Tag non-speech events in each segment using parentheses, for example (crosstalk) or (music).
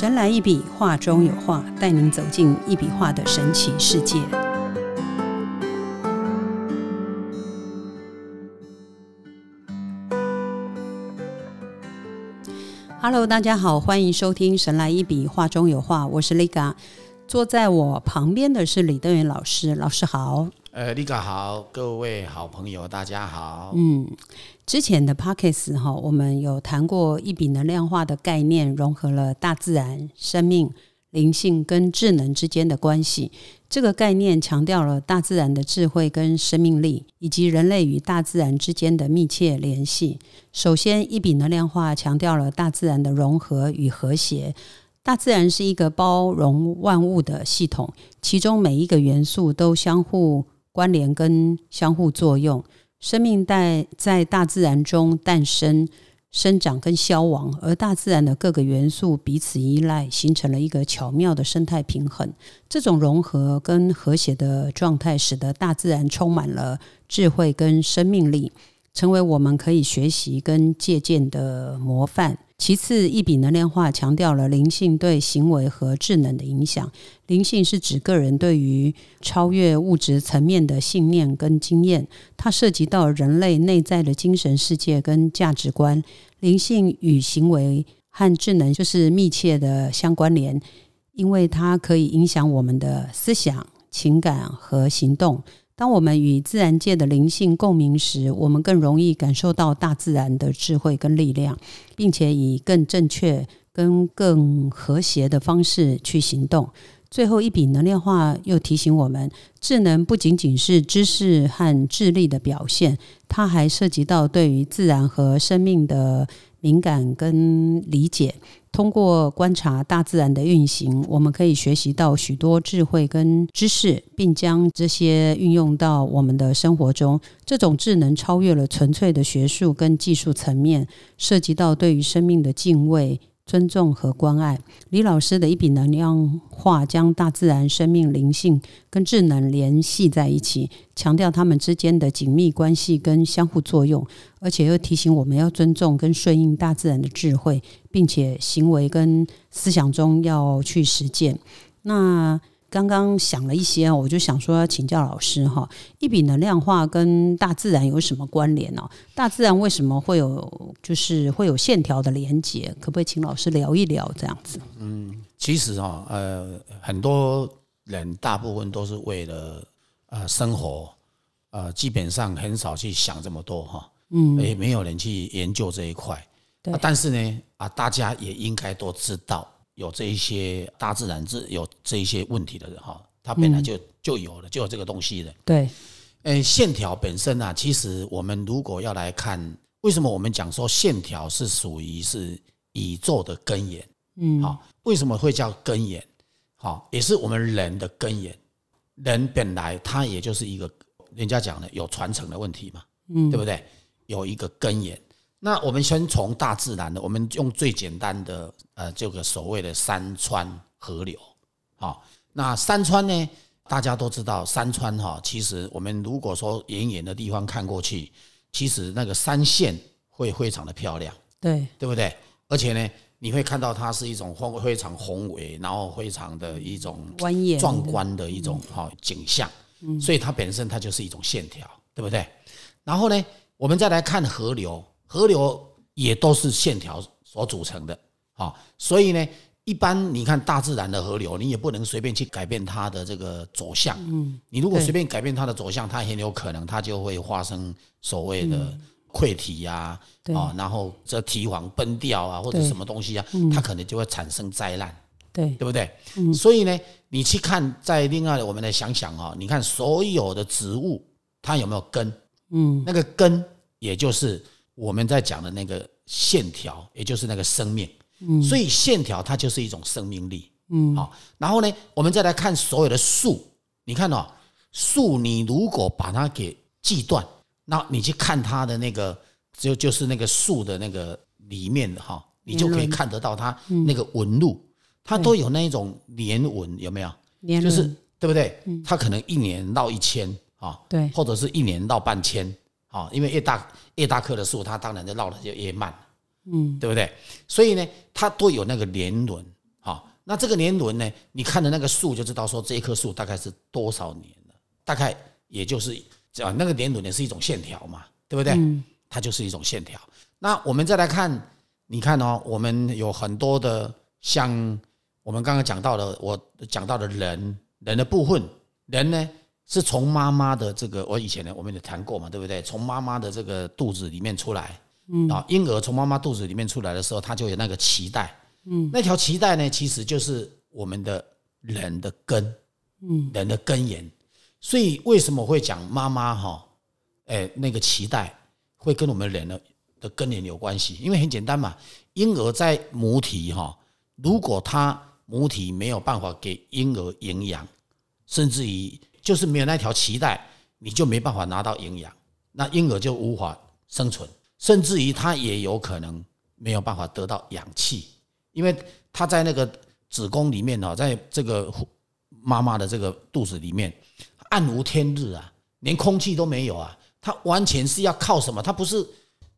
神来一笔，画中有画，带您走进一笔画的神奇世界。Hello，大家好，欢迎收听《神来一笔，画中有画》，我是 Liga。坐在我旁边的是李德元老师，老师好。呃，Liga 好，各位好朋友，大家好。嗯，之前的 Pockets 哈，我们有谈过一笔能量化的概念，融合了大自然、生命、灵性跟智能之间的关系。这个概念强调了大自然的智慧跟生命力，以及人类与大自然之间的密切联系。首先，一笔能量化强调了大自然的融合与和谐。大自然是一个包容万物的系统，其中每一个元素都相互关联跟相互作用。生命在在大自然中诞生、生长跟消亡，而大自然的各个元素彼此依赖，形成了一个巧妙的生态平衡。这种融合跟和谐的状态，使得大自然充满了智慧跟生命力，成为我们可以学习跟借鉴的模范。其次，一笔能量化强调了灵性对行为和智能的影响。灵性是指个人对于超越物质层面的信念跟经验，它涉及到人类内在的精神世界跟价值观。灵性与行为和智能就是密切的相关联，因为它可以影响我们的思想、情感和行动。当我们与自然界的灵性共鸣时，我们更容易感受到大自然的智慧跟力量，并且以更正确、跟更和谐的方式去行动。最后一笔能量化又提醒我们，智能不仅仅是知识和智力的表现，它还涉及到对于自然和生命的敏感跟理解。通过观察大自然的运行，我们可以学习到许多智慧跟知识，并将这些运用到我们的生活中。这种智能超越了纯粹的学术跟技术层面，涉及到对于生命的敬畏。尊重和关爱，李老师的一笔能量画将大自然、生命、灵性跟智能联系在一起，强调他们之间的紧密关系跟相互作用，而且又提醒我们要尊重跟顺应大自然的智慧，并且行为跟思想中要去实践。那。刚刚想了一些，我就想说请教老师哈，一笔能量化跟大自然有什么关联呢？大自然为什么会有就是会有线条的连接？可不可以请老师聊一聊这样子？嗯，其实哈，呃，很多人大部分都是为了呃生活，呃，基本上很少去想这么多哈，嗯，也没有人去研究这一块。对，但是呢，啊，大家也应该都知道。有这一些大自然是有这一些问题的人哈，他本来就就有了，就有这个东西的。对，诶，线条本身啊，其实我们如果要来看，为什么我们讲说线条是属于是宇宙的根源？嗯，好，为什么会叫根源？好，也是我们人的根源。人本来他也就是一个，人家讲的有传承的问题嘛，嗯，对不对？有一个根源。那我们先从大自然的，我们用最简单的，呃，这个所谓的山川河流，好，那山川呢，大家都知道，山川哈，其实我们如果说远远的地方看过去，其实那个山线会非常的漂亮，对，对不对？而且呢，你会看到它是一种非非常宏伟，然后非常的一种蜿蜒壮观的一种哈景象，嗯，所以它本身它就是一种线条，对不对？然后呢，我们再来看河流。河流也都是线条所组成的，啊，所以呢，一般你看大自然的河流，你也不能随便去改变它的这个走向。嗯，你如果随便改变它的走向，它很有可能它就会发生所谓的溃堤呀，啊，然后这堤防崩掉啊，或者什么东西啊，它可能就会产生灾难。对，对不对？嗯，所以呢，你去看，在另外我们来想想啊，你看所有的植物，它有没有根？嗯，那个根也就是。我们在讲的那个线条，也就是那个生命，嗯，所以线条它就是一种生命力，嗯，好，然后呢，我们再来看所有的树，你看哦，树你如果把它给锯断，那你去看它的那个，就就是那个树的那个里面的哈，你就可以看得到它那个纹路，它都有那种年纹，有没有？就是对不对？它可能一年到一千啊，对，或者是一年到半千。啊，因为越大越大棵的树，它当然就绕的就越慢，嗯，对不对？所以呢，它都有那个年轮，好，那这个年轮呢，你看的那个树就知道说这一棵树大概是多少年了，大概也就是啊那个年轮也是一种线条嘛，对不对？它就是一种线条。那我们再来看，你看哦，我们有很多的像我们刚刚讲到的，我讲到的人人的部分，人呢是从妈妈的这个，我以前呢我们也谈过嘛，对不对？从妈妈的这个肚子里面出来，嗯啊，婴儿从妈妈肚子里面出来的时候，他就有那个脐带，嗯，那条脐带呢，其实就是我们的人的根，嗯，人的根源。所以为什么会讲妈妈哈？哎，那个脐带会跟我们人的的根源有关系？因为很简单嘛，婴儿在母体哈，如果他母体没有办法给婴儿营养，甚至于就是没有那条脐带，你就没办法拿到营养，那婴儿就无法生存，甚至于他也有可能没有办法得到氧气，因为他在那个子宫里面哈，在这个妈妈的这个肚子里面。暗无天日啊，连空气都没有啊！他完全是要靠什么？他不是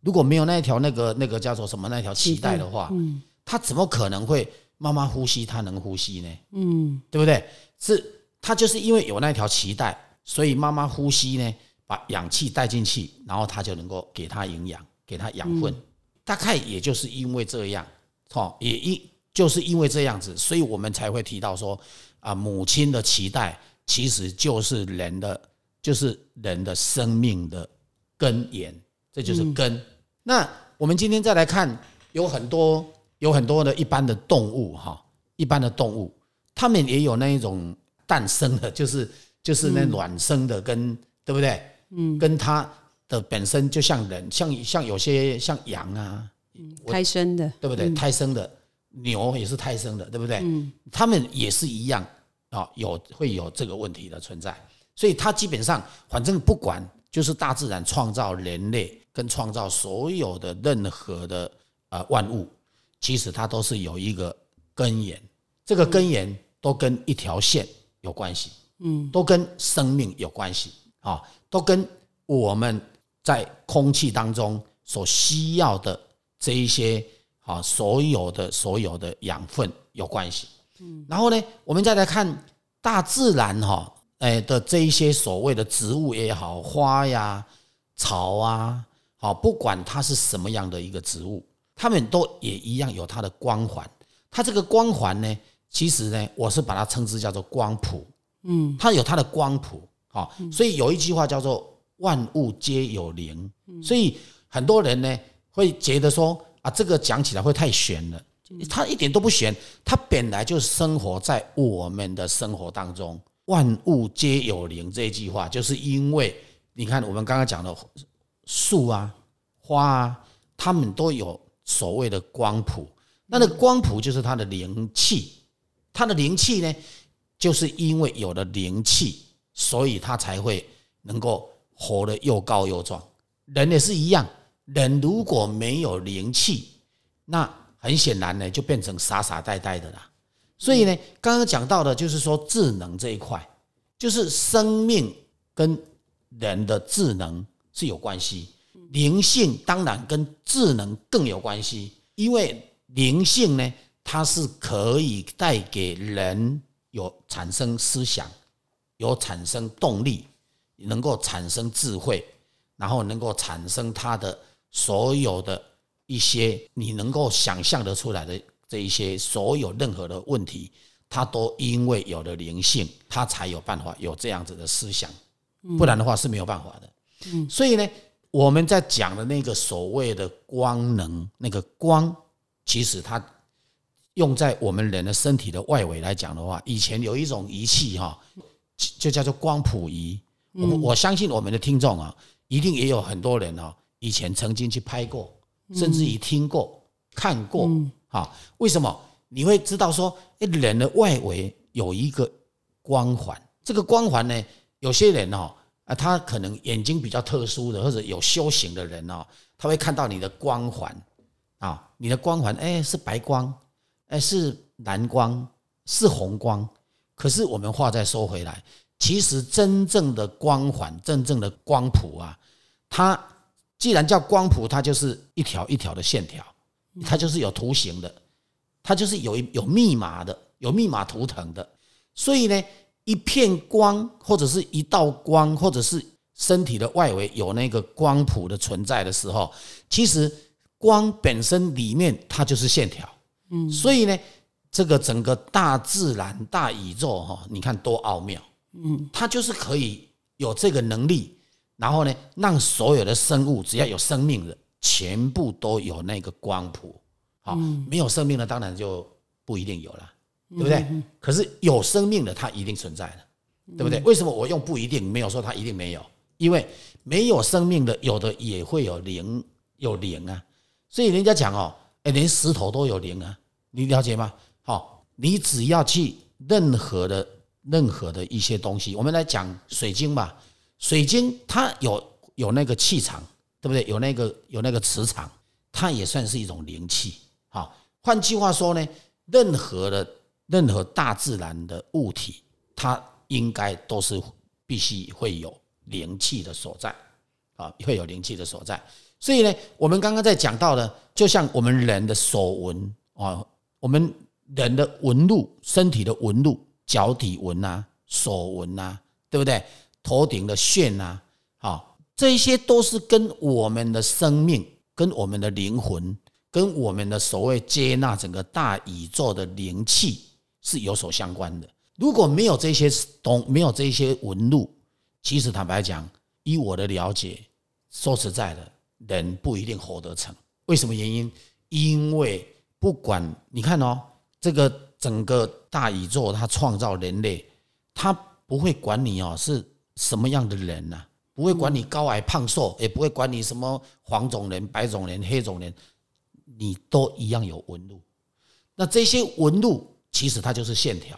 如果没有那一条那个那个叫做什么那条脐带的话，嗯，它怎么可能会妈妈呼吸？他能呼吸呢？嗯，对不对？是它就是因为有那条脐带，所以妈妈呼吸呢，把氧气带进去，然后它就能够给它营养，给它养分。大概也就是因为这样，哦，也因就是因为这样子，所以我们才会提到说啊，母亲的脐带。其实就是人的，就是人的生命的根源，这就是根。那我们今天再来看，有很多有很多的一般的动物哈，一般的动物，它们也有那一种诞生的，就是就是那卵生的，跟对不对？嗯，跟它的本身就像人，像像有些像羊啊，胎生的，对不对？胎生的牛也是胎生的，对不对？嗯，他们也是一样。啊，有会有这个问题的存在，所以它基本上反正不管，就是大自然创造人类跟创造所有的任何的呃万物，其实它都是有一个根源，这个根源都跟一条线有关系，嗯，都跟生命有关系啊，都跟我们在空气当中所需要的这一些啊所有的所有的养分有关系。嗯然后呢，我们再来看大自然哈，哎的这一些所谓的植物也好，花呀、草啊，好，不管它是什么样的一个植物，它们都也一样有它的光环。它这个光环呢，其实呢，我是把它称之叫做光谱。嗯，它有它的光谱。好，所以有一句话叫做“万物皆有灵”。所以很多人呢会觉得说啊，这个讲起来会太玄了。它一点都不玄，它本来就生活在我们的生活当中。万物皆有灵这一句话，就是因为你看我们刚刚讲的树啊、花啊，它们都有所谓的光谱。那那光谱就是它的灵气，它的灵气呢，就是因为有了灵气，所以它才会能够活得又高又壮。人也是一样，人如果没有灵气，那很显然呢，就变成傻傻呆呆的啦。所以呢，刚刚讲到的就是说智能这一块，就是生命跟人的智能是有关系，灵性当然跟智能更有关系。因为灵性呢，它是可以带给人有产生思想，有产生动力，能够产生智慧，然后能够产生它的所有的。一些你能够想象得出来的这一些所有任何的问题，它都因为有了灵性，它才有办法有这样子的思想，不然的话是没有办法的。嗯，所以呢，我们在讲的那个所谓的光能，那个光，其实它用在我们人的身体的外围来讲的话，以前有一种仪器哈，就叫做光谱仪。我我相信我们的听众啊，一定也有很多人啊，以前曾经去拍过。甚至于听过、看过，哈，为什么你会知道说，哎，人的外围有一个光环？这个光环呢，有些人哦，啊，他可能眼睛比较特殊的，或者有修行的人哦，他会看到你的光环啊，你的光环，哎，是白光，哎，是蓝光，是红光。可是我们话再说回来，其实真正的光环、真正的光谱啊，它。既然叫光谱，它就是一条一条的线条，它就是有图形的，它就是有一有密码的，有密码图腾的。所以呢，一片光或者是一道光，或者是身体的外围有那个光谱的存在的时候，其实光本身里面它就是线条。嗯，所以呢，这个整个大自然、大宇宙哈，你看多奥妙。嗯，它就是可以有这个能力，然后呢，让所有的生物只要有生命的，全部都有那个光谱。好，没有生命的当然就不一定有了，对不对？可是有生命的它一定存在的，对不对？为什么我用不一定没有说它一定没有？因为没有生命的有的也会有灵，有灵啊。所以人家讲哦，哎，连石头都有灵啊，你了解吗？好，你只要去任何的任何的一些东西，我们来讲水晶吧，水晶它有有那个气场，对不对？有那个有那个磁场，它也算是一种灵气。好，换句话说呢，任何的任何大自然的物体，它应该都是必须会有灵气的所在，啊，会有灵气的所在。所以呢，我们刚刚在讲到的，就像我们人的手纹啊，我们人的纹路、身体的纹路、脚底纹啊、手纹啊，对不对？头顶的线啊，好，这些都是跟我们的生命、跟我们的灵魂。跟我们的所谓接纳整个大宇宙的灵气是有所相关的。如果没有这些东，没有这些纹路，其实坦白讲，以我的了解，说实在的，人不一定活得成。为什么原因？因为不管你看哦，这个整个大宇宙它创造人类，它不会管你哦是什么样的人呐，不会管你高矮胖瘦，也不会管你什么黄种人、白种人、黑种人。你都一样有纹路，那这些纹路其实它就是线条，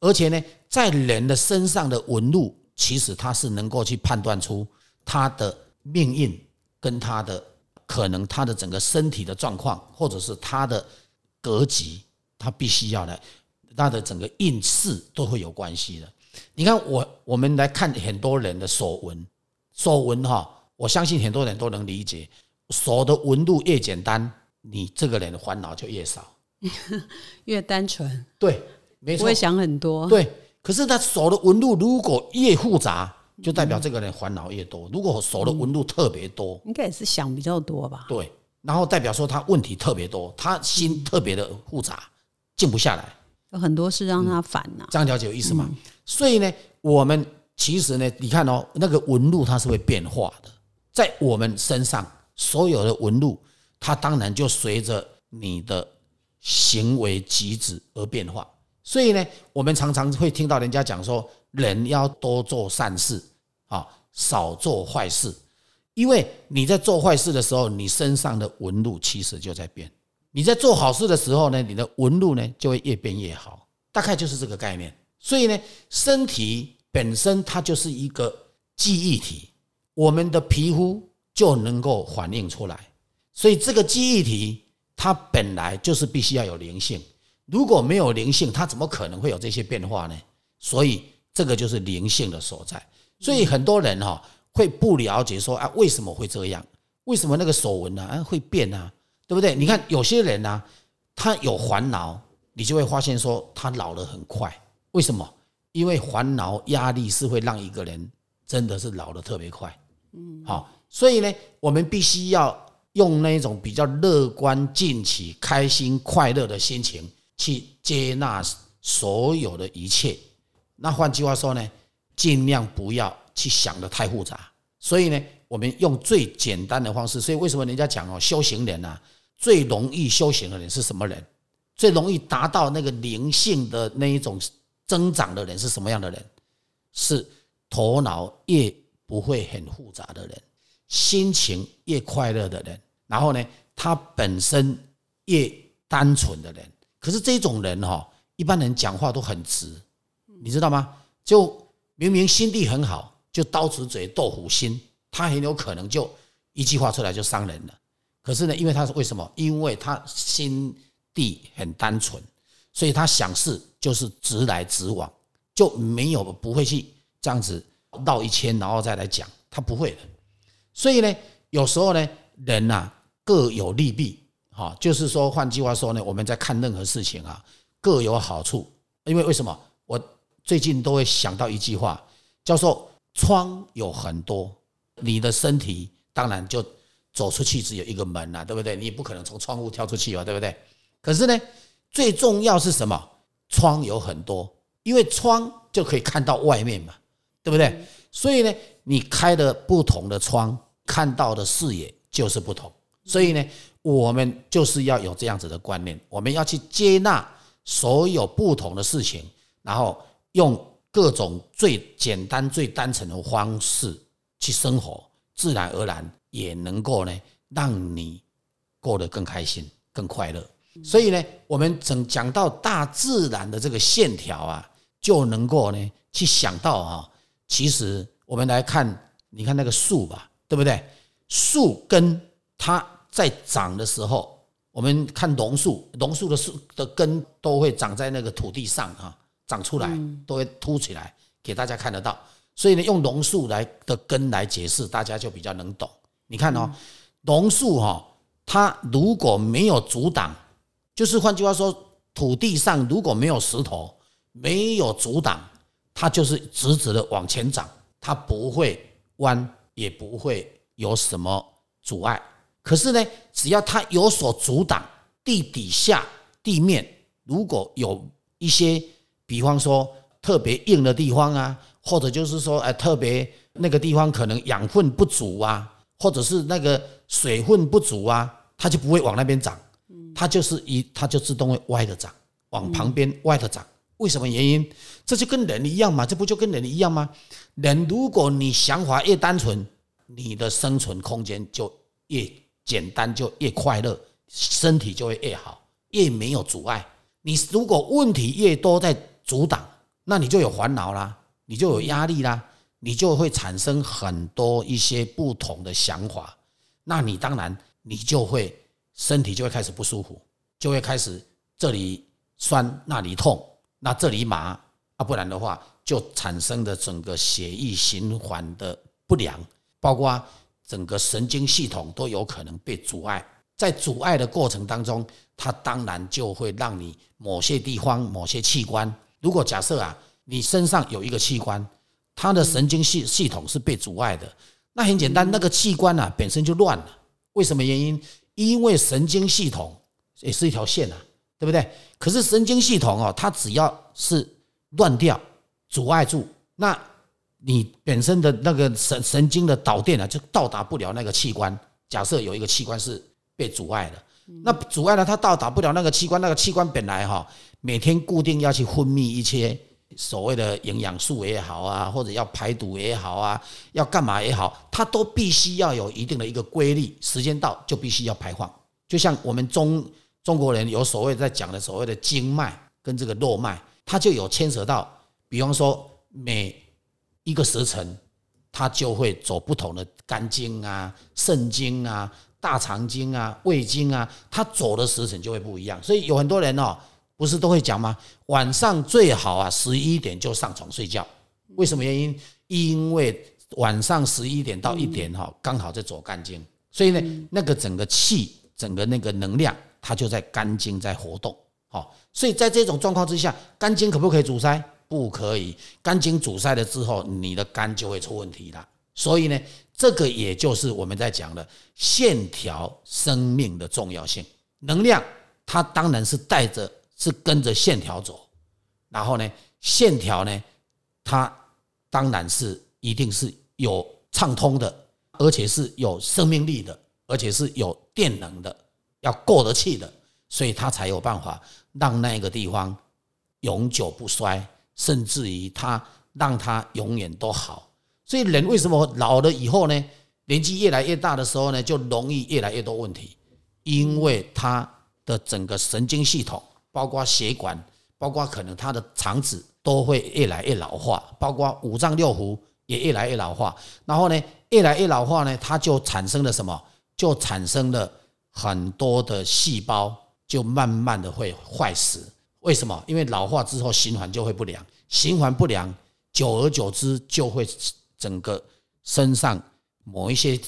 而且呢，在人的身上的纹路，其实它是能够去判断出他的命运跟他的可能他的整个身体的状况，或者是他的格局，他必须要来他的整个运势都会有关系的。你看我我们来看很多人的手纹，手纹哈，我相信很多人都能理解，手的纹路越简单。你这个人的烦恼就越少，(laughs) 越单纯。对，没错，不会想很多。对，可是他手的纹路如果越复杂，就代表这个人烦恼越多。如果手的纹路特别多，应该也是想比较多吧？对，然后代表说他问题特别多，他心特别的复杂，静不下来，有很多事让他烦呐。这样了解有意思吗？所以呢，我们其实呢，你看哦，那个纹路它是会变化的，在我们身上所有的纹路。它当然就随着你的行为举止而变化，所以呢，我们常常会听到人家讲说，人要多做善事啊，少做坏事，因为你在做坏事的时候，你身上的纹路其实就在变；你在做好事的时候呢，你的纹路呢就会越变越好，大概就是这个概念。所以呢，身体本身它就是一个记忆体，我们的皮肤就能够反映出来。所以这个记忆体，它本来就是必须要有灵性。如果没有灵性，它怎么可能会有这些变化呢？所以这个就是灵性的所在。所以很多人哈会不了解说啊，为什么会这样？为什么那个手纹呢啊会变啊？对不对？你看有些人呢，他有烦恼，你就会发现说他老得很快。为什么？因为烦恼压力是会让一个人真的是老的特别快。嗯，好，所以呢，我们必须要。用那种比较乐观、进取、开心、快乐的心情去接纳所有的一切。那换句话说呢，尽量不要去想的太复杂。所以呢，我们用最简单的方式。所以为什么人家讲哦，修行人啊，最容易修行的人是什么人？最容易达到那个灵性的那一种增长的人是什么样的人？是头脑越不会很复杂的人，心情越快乐的人。然后呢，他本身越单纯的人，可是这种人哈，一般人讲话都很直，你知道吗？就明明心地很好，就刀子嘴豆腐心，他很有可能就一句话出来就伤人了。可是呢，因为他是为什么？因为他心地很单纯，所以他想事就是直来直往，就没有不会去这样子绕一圈然后再来讲，他不会的。所以呢，有时候呢，人呐。各有利弊，哈，就是说，换句话说呢，我们在看任何事情啊，各有好处。因为为什么？我最近都会想到一句话，叫做“窗有很多”，你的身体当然就走出去只有一个门了，对不对？你不可能从窗户跳出去吧，对不对？可是呢，最重要是什么？窗有很多，因为窗就可以看到外面嘛，对不对？所以呢，你开的不同的窗，看到的视野就是不同。所以呢，我们就是要有这样子的观念，我们要去接纳所有不同的事情，然后用各种最简单、最单纯的方式去生活，自然而然也能够呢，让你过得更开心、更快乐。所以呢，我们整讲到大自然的这个线条啊，就能够呢去想到啊，其实我们来看，你看那个树吧，对不对？树根它在长的时候，我们看榕树，榕树的树的根都会长在那个土地上啊，长出来都会凸起来，给大家看得到。所以呢，用榕树来的根来解释，大家就比较能懂。你看哦，榕树哈，它如果没有阻挡。就是换句话说，土地上如果没有石头，没有阻挡，它就是直直的往前长，它不会弯，也不会有什么阻碍。可是呢，只要它有所阻挡，地底下地面如果有一些，比方说特别硬的地方啊，或者就是说，哎，特别那个地方可能养分不足啊，或者是那个水分不足啊，它就不会往那边长。它就是一，它就自动会歪的长，往旁边歪的长。为什么原因？这就跟人一样嘛，这不就跟人一样吗？人如果你想法越单纯，你的生存空间就越简单，就越快乐，身体就会越好，越没有阻碍。你如果问题越多在阻挡，那你就有烦恼啦，你就有压力啦，你就会产生很多一些不同的想法。那你当然你就会。身体就会开始不舒服，就会开始这里酸那里痛，那这里麻啊，不然的话就产生的整个血液循环的不良，包括整个神经系统都有可能被阻碍。在阻碍的过程当中，它当然就会让你某些地方、某些器官，如果假设啊，你身上有一个器官，它的神经系系统是被阻碍的，那很简单，那个器官啊本身就乱了。为什么原因？因为神经系统也是一条线啊，对不对？可是神经系统哦，它只要是乱掉、阻碍住，那你本身的那个神神经的导电啊，就到达不了那个器官。假设有一个器官是被阻碍的，那阻碍了它到达不了那个器官，那个器官本来哈每天固定要去分泌一些所谓的营养素也好啊，或者要排毒也好啊，要干嘛也好，它都必须要有一定的一个规律，时间到就必须要排放。就像我们中中国人有所谓在讲的所谓的经脉跟这个络脉，它就有牵扯到，比方说每一个时辰，它就会走不同的肝经啊、肾经啊、大肠经啊、胃经啊，它走的时辰就会不一样。所以有很多人哦。不是都会讲吗？晚上最好啊，十一点就上床睡觉。为什么原因？因为晚上十一点到一点哈，刚好在走肝经，所以呢，那个整个气、整个那个能量，它就在肝经在活动。好，所以在这种状况之下，肝经可不可以阻塞？不可以。肝经阻塞了之后，你的肝就会出问题了。所以呢，这个也就是我们在讲的线条生命的重要性。能量它当然是带着。是跟着线条走，然后呢，线条呢，它当然是一定是有畅通的，而且是有生命力的，而且是有电能的，要过得去的，所以它才有办法让那个地方永久不衰，甚至于它让它永远都好。所以人为什么老了以后呢，年纪越来越大的时候呢，就容易越来越多问题，因为他的整个神经系统。包括血管，包括可能他的肠子都会越来越老化，包括五脏六腑也越来越老化。然后呢，越来越老化呢，它就产生了什么？就产生了很多的细胞就慢慢的会坏死。为什么？因为老化之后循环就会不良，循环不良，久而久之就会整个身上某一些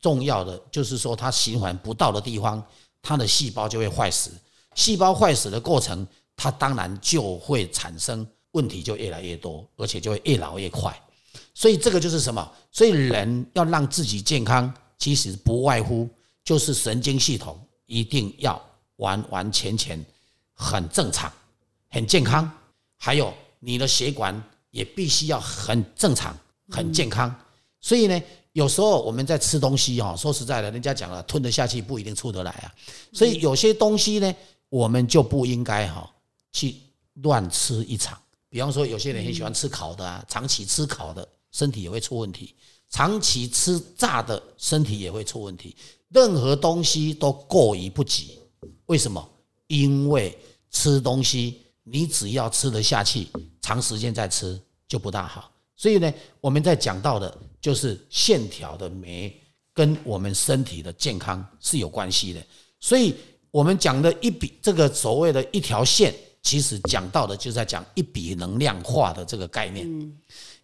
重要的，就是说它循环不到的地方，它的细胞就会坏死。细胞坏死的过程，它当然就会产生问题，就越来越多，而且就会越老越快。所以这个就是什么？所以人要让自己健康，其实不外乎就是神经系统一定要完完全全很正常、很健康，还有你的血管也必须要很正常、很健康。所以呢，有时候我们在吃东西哈，说实在的，人家讲了，吞得下去不一定出得来啊。所以有些东西呢，我们就不应该哈去乱吃一场。比方说，有些人很喜欢吃烤的啊，长期吃烤的，身体也会出问题；长期吃炸的，身体也会出问题。任何东西都过于不及，为什么？因为吃东西，你只要吃得下去，长时间再吃就不大好。所以呢，我们在讲到的就是线条的美跟我们身体的健康是有关系的。所以我们讲的一笔这个所谓的一条线，其实讲到的就是在讲一笔能量化的这个概念。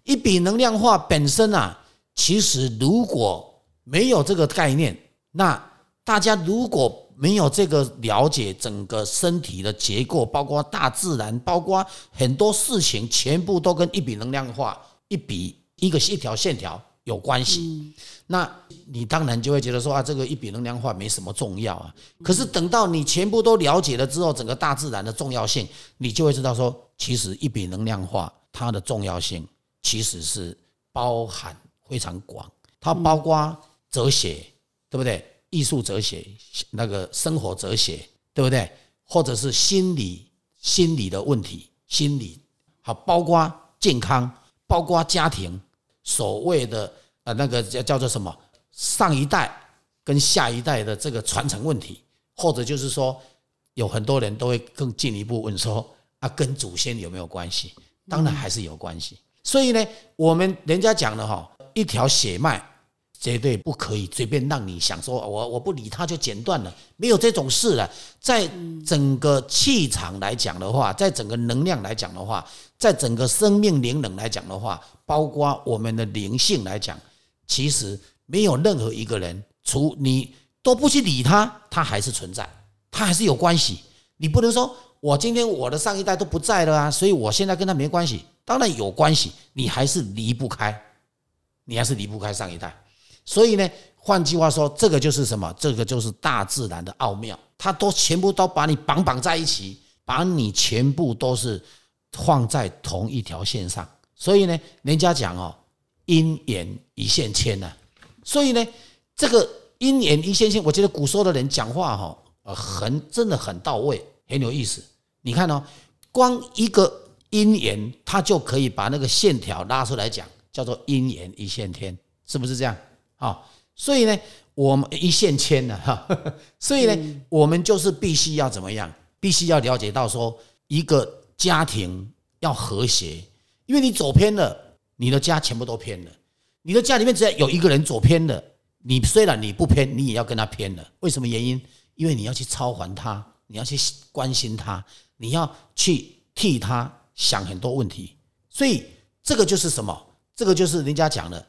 一笔能量化本身啊，其实如果没有这个概念，那大家如果没有这个了解整个身体的结构，包括大自然，包括很多事情，全部都跟一笔能量化。一笔一个一条线条有关系，那你当然就会觉得说啊，这个一笔能量化没什么重要啊。可是等到你全部都了解了之后，整个大自然的重要性，你就会知道说，其实一笔能量化它的重要性其实是包含非常广，它包括哲学，对不对？艺术哲学、那个生活哲学，对不对？或者是心理心理的问题，心理好，包括健康。包括家庭所谓的呃那个叫叫做什么上一代跟下一代的这个传承问题，或者就是说有很多人都会更进一步问说啊跟祖先有没有关系？当然还是有关系。所以呢，我们人家讲的哈，一条血脉绝对不可以随便让你想说我我不理他就剪断了，没有这种事了。在整个气场来讲的话，在整个能量来讲的话。在整个生命灵能来讲的话，包括我们的灵性来讲，其实没有任何一个人，除你都不去理他，他还是存在，他还是有关系。你不能说我今天我的上一代都不在了啊，所以我现在跟他没关系。当然有关系，你还是离不开，你还是离不开上一代。所以呢，换句话说，这个就是什么？这个就是大自然的奥妙，它都全部都把你绑绑在一起，把你全部都是。放在同一条线上，所以呢，人家讲哦，姻缘一线牵呐。所以呢，这个姻缘一线牵，我觉得古时候的人讲话哈，呃，很真的很到位，很有意思。你看哦，光一个阴阳，它就可以把那个线条拉出来讲，叫做姻缘一线天，是不是这样？啊，所以呢，我们一线牵呢，哈，(laughs) 所以呢，我们就是必须要怎么样？必须要了解到说一个。家庭要和谐，因为你走偏了，你的家全部都偏了。你的家里面只要有一个人走偏了，你虽然你不偏，你也要跟他偏了。为什么原因？因为你要去超还他，你要去关心他，你要去替他想很多问题。所以这个就是什么？这个就是人家讲的，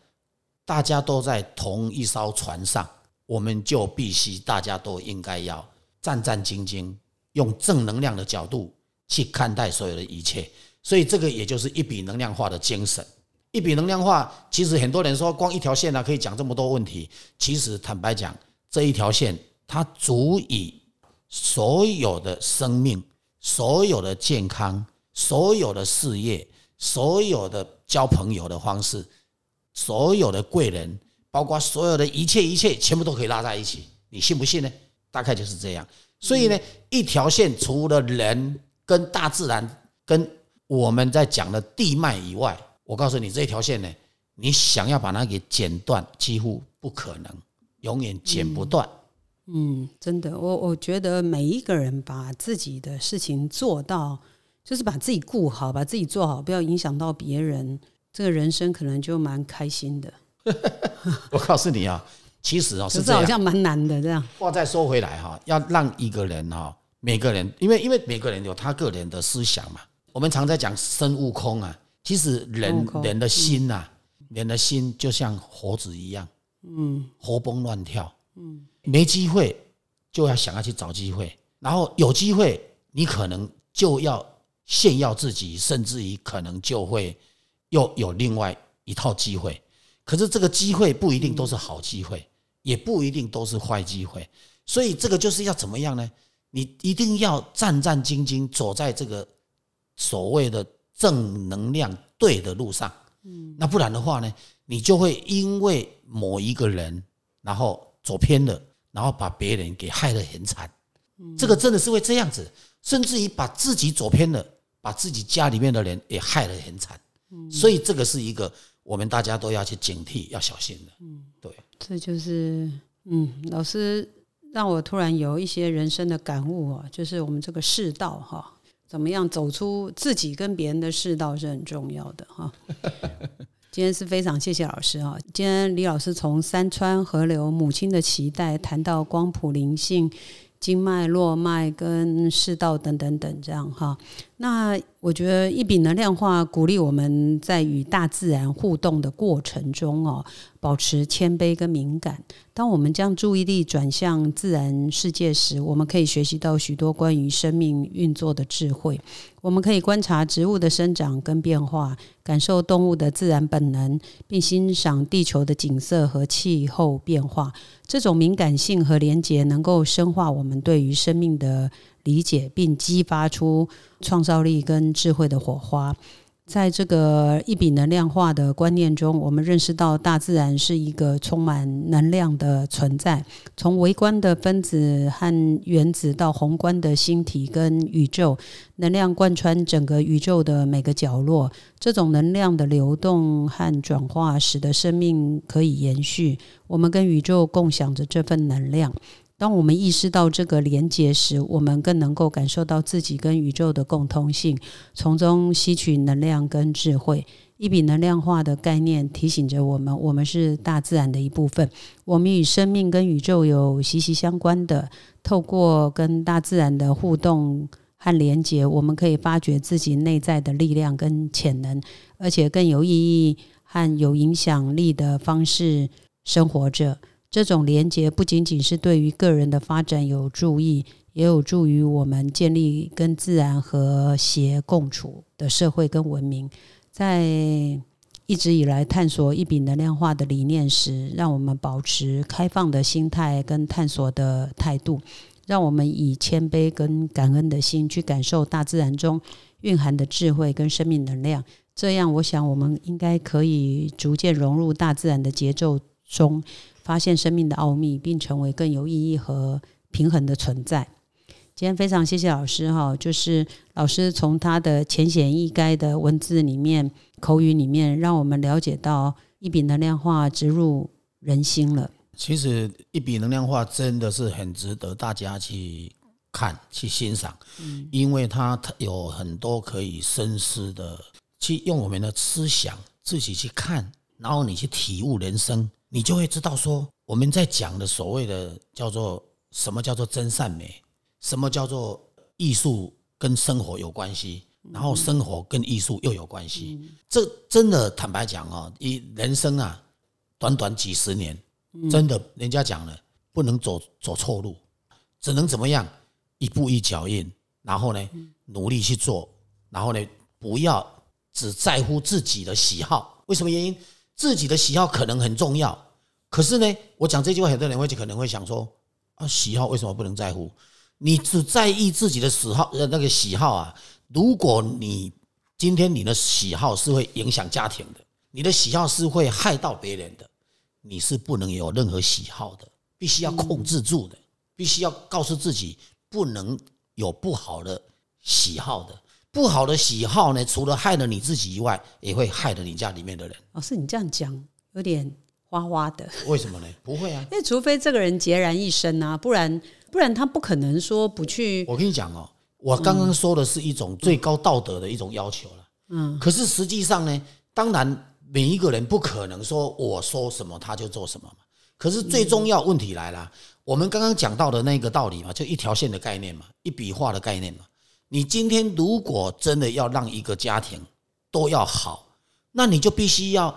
大家都在同一艘船上，我们就必须大家都应该要战战兢兢，用正能量的角度。去看待所有的一切，所以这个也就是一笔能量化的精神。一笔能量化，其实很多人说光一条线呢可以讲这么多问题。其实坦白讲，这一条线它足以所有的生命、所有的健康、所有的事业、所有的交朋友的方式、所有的贵人，包括所有的一切一切，全部都可以拉在一起。你信不信呢？大概就是这样。所以呢，一条线除了人。跟大自然、跟我们在讲的地脉以外，我告诉你这条线呢，你想要把它给剪断，几乎不可能，永远剪不断。嗯，真的，我我觉得每一个人把自己的事情做到，就是把自己顾好，把自己做好，不要影响到别人，这个人生可能就蛮开心的。(laughs) 我告诉你啊，其实啊，是好像蛮难的。这样话再说回来哈，要让一个人哈。每个人，因为因为每个人有他个人的思想嘛。我们常在讲生悟空啊，其实人人的心呐，人的心就像猴子一样，嗯，活蹦乱跳，嗯，没机会就要想要去找机会，然后有机会，你可能就要炫耀自己，甚至于可能就会又有另外一套机会。可是这个机会不一定都是好机会，也不一定都是坏机会。所以这个就是要怎么样呢？你一定要战战兢兢走在这个所谓的正能量对的路上。嗯，那不然的话呢，你就会因为某一个人，然后走偏了。然后把别人给害得很惨，这个真的是会这样子，甚至于把自己走偏了，把自己家里面的人也害得很惨。所以这个是一个我们大家都要去警惕、要小心的。嗯，对，这就是嗯，老师让我突然有一些人生的感悟啊，就是我们这个世道哈，怎么样走出自己跟别人的世道是很重要的哈。(laughs) 今天是非常谢谢老师啊！今天李老师从山川河流、母亲的期待谈到光谱灵性。经脉、络脉跟世道等等等，这样哈。那我觉得一笔能量化鼓励我们在与大自然互动的过程中哦，保持谦卑跟敏感。当我们将注意力转向自然世界时，我们可以学习到许多关于生命运作的智慧。我们可以观察植物的生长跟变化，感受动物的自然本能，并欣赏地球的景色和气候变化。这种敏感性和连结能够深化我们对于生命的理解，并激发出创造力跟智慧的火花。在这个一笔能量化的观念中，我们认识到大自然是一个充满能量的存在。从微观的分子和原子到宏观的星体跟宇宙，能量贯穿整个宇宙的每个角落。这种能量的流动和转化，使得生命可以延续。我们跟宇宙共享着这份能量。当我们意识到这个连接时，我们更能够感受到自己跟宇宙的共通性，从中吸取能量跟智慧。一笔能量化的概念提醒着我们：我们是大自然的一部分，我们与生命跟宇宙有息息相关的。透过跟大自然的互动和连接，我们可以发掘自己内在的力量跟潜能，而且更有意义和有影响力的方式生活着。这种连接不仅仅是对于个人的发展有助益，也有助于我们建立跟自然和谐共处的社会跟文明。在一直以来探索一笔能量化的理念时，让我们保持开放的心态跟探索的态度，让我们以谦卑跟感恩的心去感受大自然中蕴含的智慧跟生命能量。这样，我想我们应该可以逐渐融入大自然的节奏中。发现生命的奥秘，并成为更有意义和平衡的存在。今天非常谢谢老师哈，就是老师从他的浅显易赅的文字里面、口语里面，让我们了解到一笔能量化植入人心了。其实一笔能量化真的是很值得大家去看、去欣赏，因为它有很多可以深思的，去用我们的思想自己去看，然后你去体悟人生。你就会知道说，我们在讲的所谓的叫做什么叫做真善美，什么叫做艺术跟生活有关系，然后生活跟艺术又有关系。这真的坦白讲哦，一人生啊，短短几十年，真的人家讲了，不能走走错路，只能怎么样，一步一脚印，然后呢，努力去做，然后呢，不要只在乎自己的喜好，为什么原因？自己的喜好可能很重要，可是呢，我讲这句话，很多人会可能会想说：啊，喜好为什么不能在乎？你只在意自己的喜好，呃，那个喜好啊。如果你今天你的喜好是会影响家庭的，你的喜好是会害到别人的，你是不能有任何喜好的，必须要控制住的，必须要告诉自己不能有不好的喜好的。不好的喜好呢，除了害了你自己以外，也会害了你家里面的人。老师，你这样讲有点花花的。为什么呢？不会啊，(laughs) 因为除非这个人孑然一身啊，不然不然他不可能说不去。我跟你讲哦，我刚刚说的是一种最高道德的一种要求了。嗯，可是实际上呢，当然每一个人不可能说我说什么他就做什么嘛。可是最重要问题来了，我们刚刚讲到的那个道理嘛，就一条线的概念嘛，一笔画的概念嘛。你今天如果真的要让一个家庭都要好，那你就必须要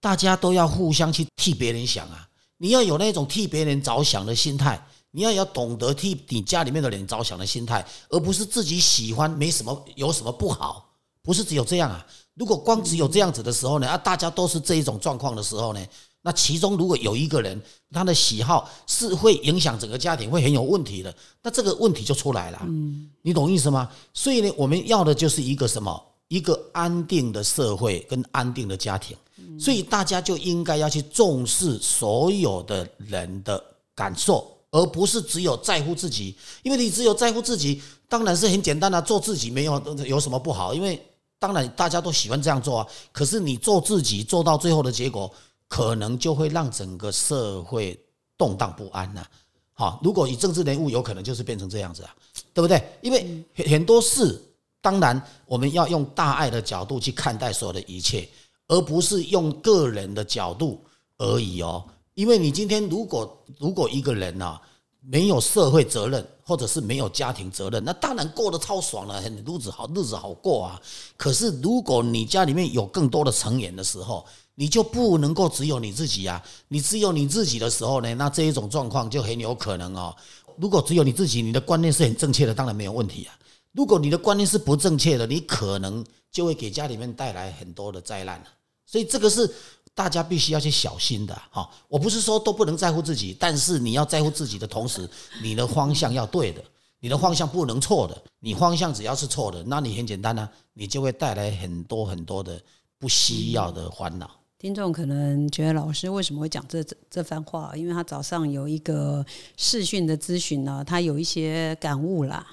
大家都要互相去替别人想啊！你要有那种替别人着想的心态，你要要懂得替你家里面的人着想的心态，而不是自己喜欢没什么有什么不好，不是只有这样啊。如果光只有这样子的时候呢，啊，大家都是这一种状况的时候呢，那其中如果有一个人他的喜好是会影响整个家庭，会很有问题的，那这个问题就出来了。嗯，你懂意思吗？所以呢，我们要的就是一个什么？一个安定的社会跟安定的家庭。所以大家就应该要去重视所有的人的感受，而不是只有在乎自己。因为你只有在乎自己，当然是很简单的，做自己没有有什么不好。因为当然大家都喜欢这样做啊。可是你做自己做到最后的结果，可能就会让整个社会动荡不安呐。好，如果以政治人物，有可能就是变成这样子啊，对不对？因为很多事，当然我们要用大爱的角度去看待所有的一切。而不是用个人的角度而已哦，因为你今天如果如果一个人呐没有社会责任，或者是没有家庭责任，那当然过得超爽了，很日子好日子好过啊。可是如果你家里面有更多的成员的时候，你就不能够只有你自己啊。你只有你自己的时候呢，那这一种状况就很有可能哦。如果只有你自己，你的观念是很正确的，当然没有问题啊。如果你的观念是不正确的，你可能就会给家里面带来很多的灾难。所以这个是大家必须要去小心的哈。我不是说都不能在乎自己，但是你要在乎自己的同时，你的方向要对的，你的方向不能错的。你方向只要是错的，那你很简单呢，你就会带来很多很多的不需要的烦恼。听众可能觉得老师为什么会讲这这番话？因为他早上有一个视讯的咨询呢，他有一些感悟啦。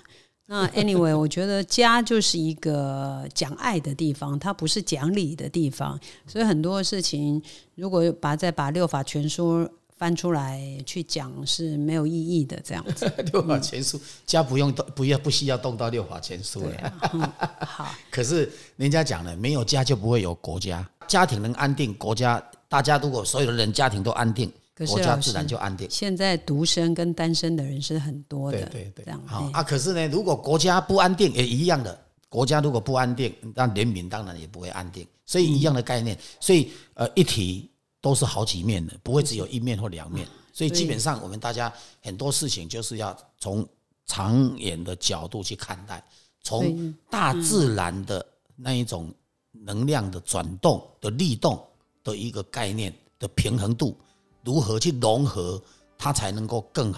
那 (laughs) anyway，我觉得家就是一个讲爱的地方，它不是讲理的地方。所以很多事情，如果把再把六法全书翻出来去讲，是没有意义的。这样子，(laughs) 六法全书家不用动，不要不需要动到六法全书了。好，(laughs) 可是人家讲了，没有家就不会有国家，家庭能安定，国家大家如果所有的人家庭都安定。国家自然就安定。现在独生跟单身的人是很多的，对对对，这样好啊。可是呢，如果国家不安定，也一样的。国家如果不安定，那人民当然也不会安定。所以一样的概念，所以呃，一体都是好几面的，不会只有一面或两面。所以基本上，我们大家很多事情就是要从长远的角度去看待，从大自然的那一种能量的转动的力动的一个概念的平衡度。如何去融合它才能够更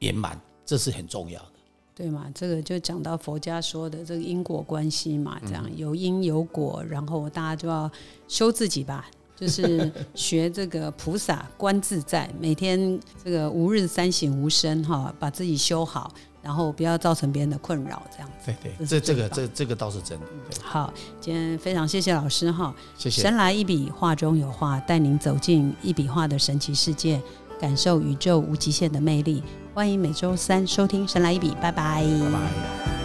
圆满，这是很重要的，对嘛？这个就讲到佛家说的这个因果关系嘛，这样有因有果，然后大家就要修自己吧，就是学这个菩萨观自在，每天这个吾日三省吾身哈，把自己修好。然后不要造成别人的困扰，这样子。对对，这这个这这个倒是真的。好，今天非常谢谢老师哈，谢谢。神来一笔，画中有画，带您走进一笔画的神奇世界，感受宇宙无极限的魅力。欢迎每周三收听《神来一笔》，拜拜。拜拜。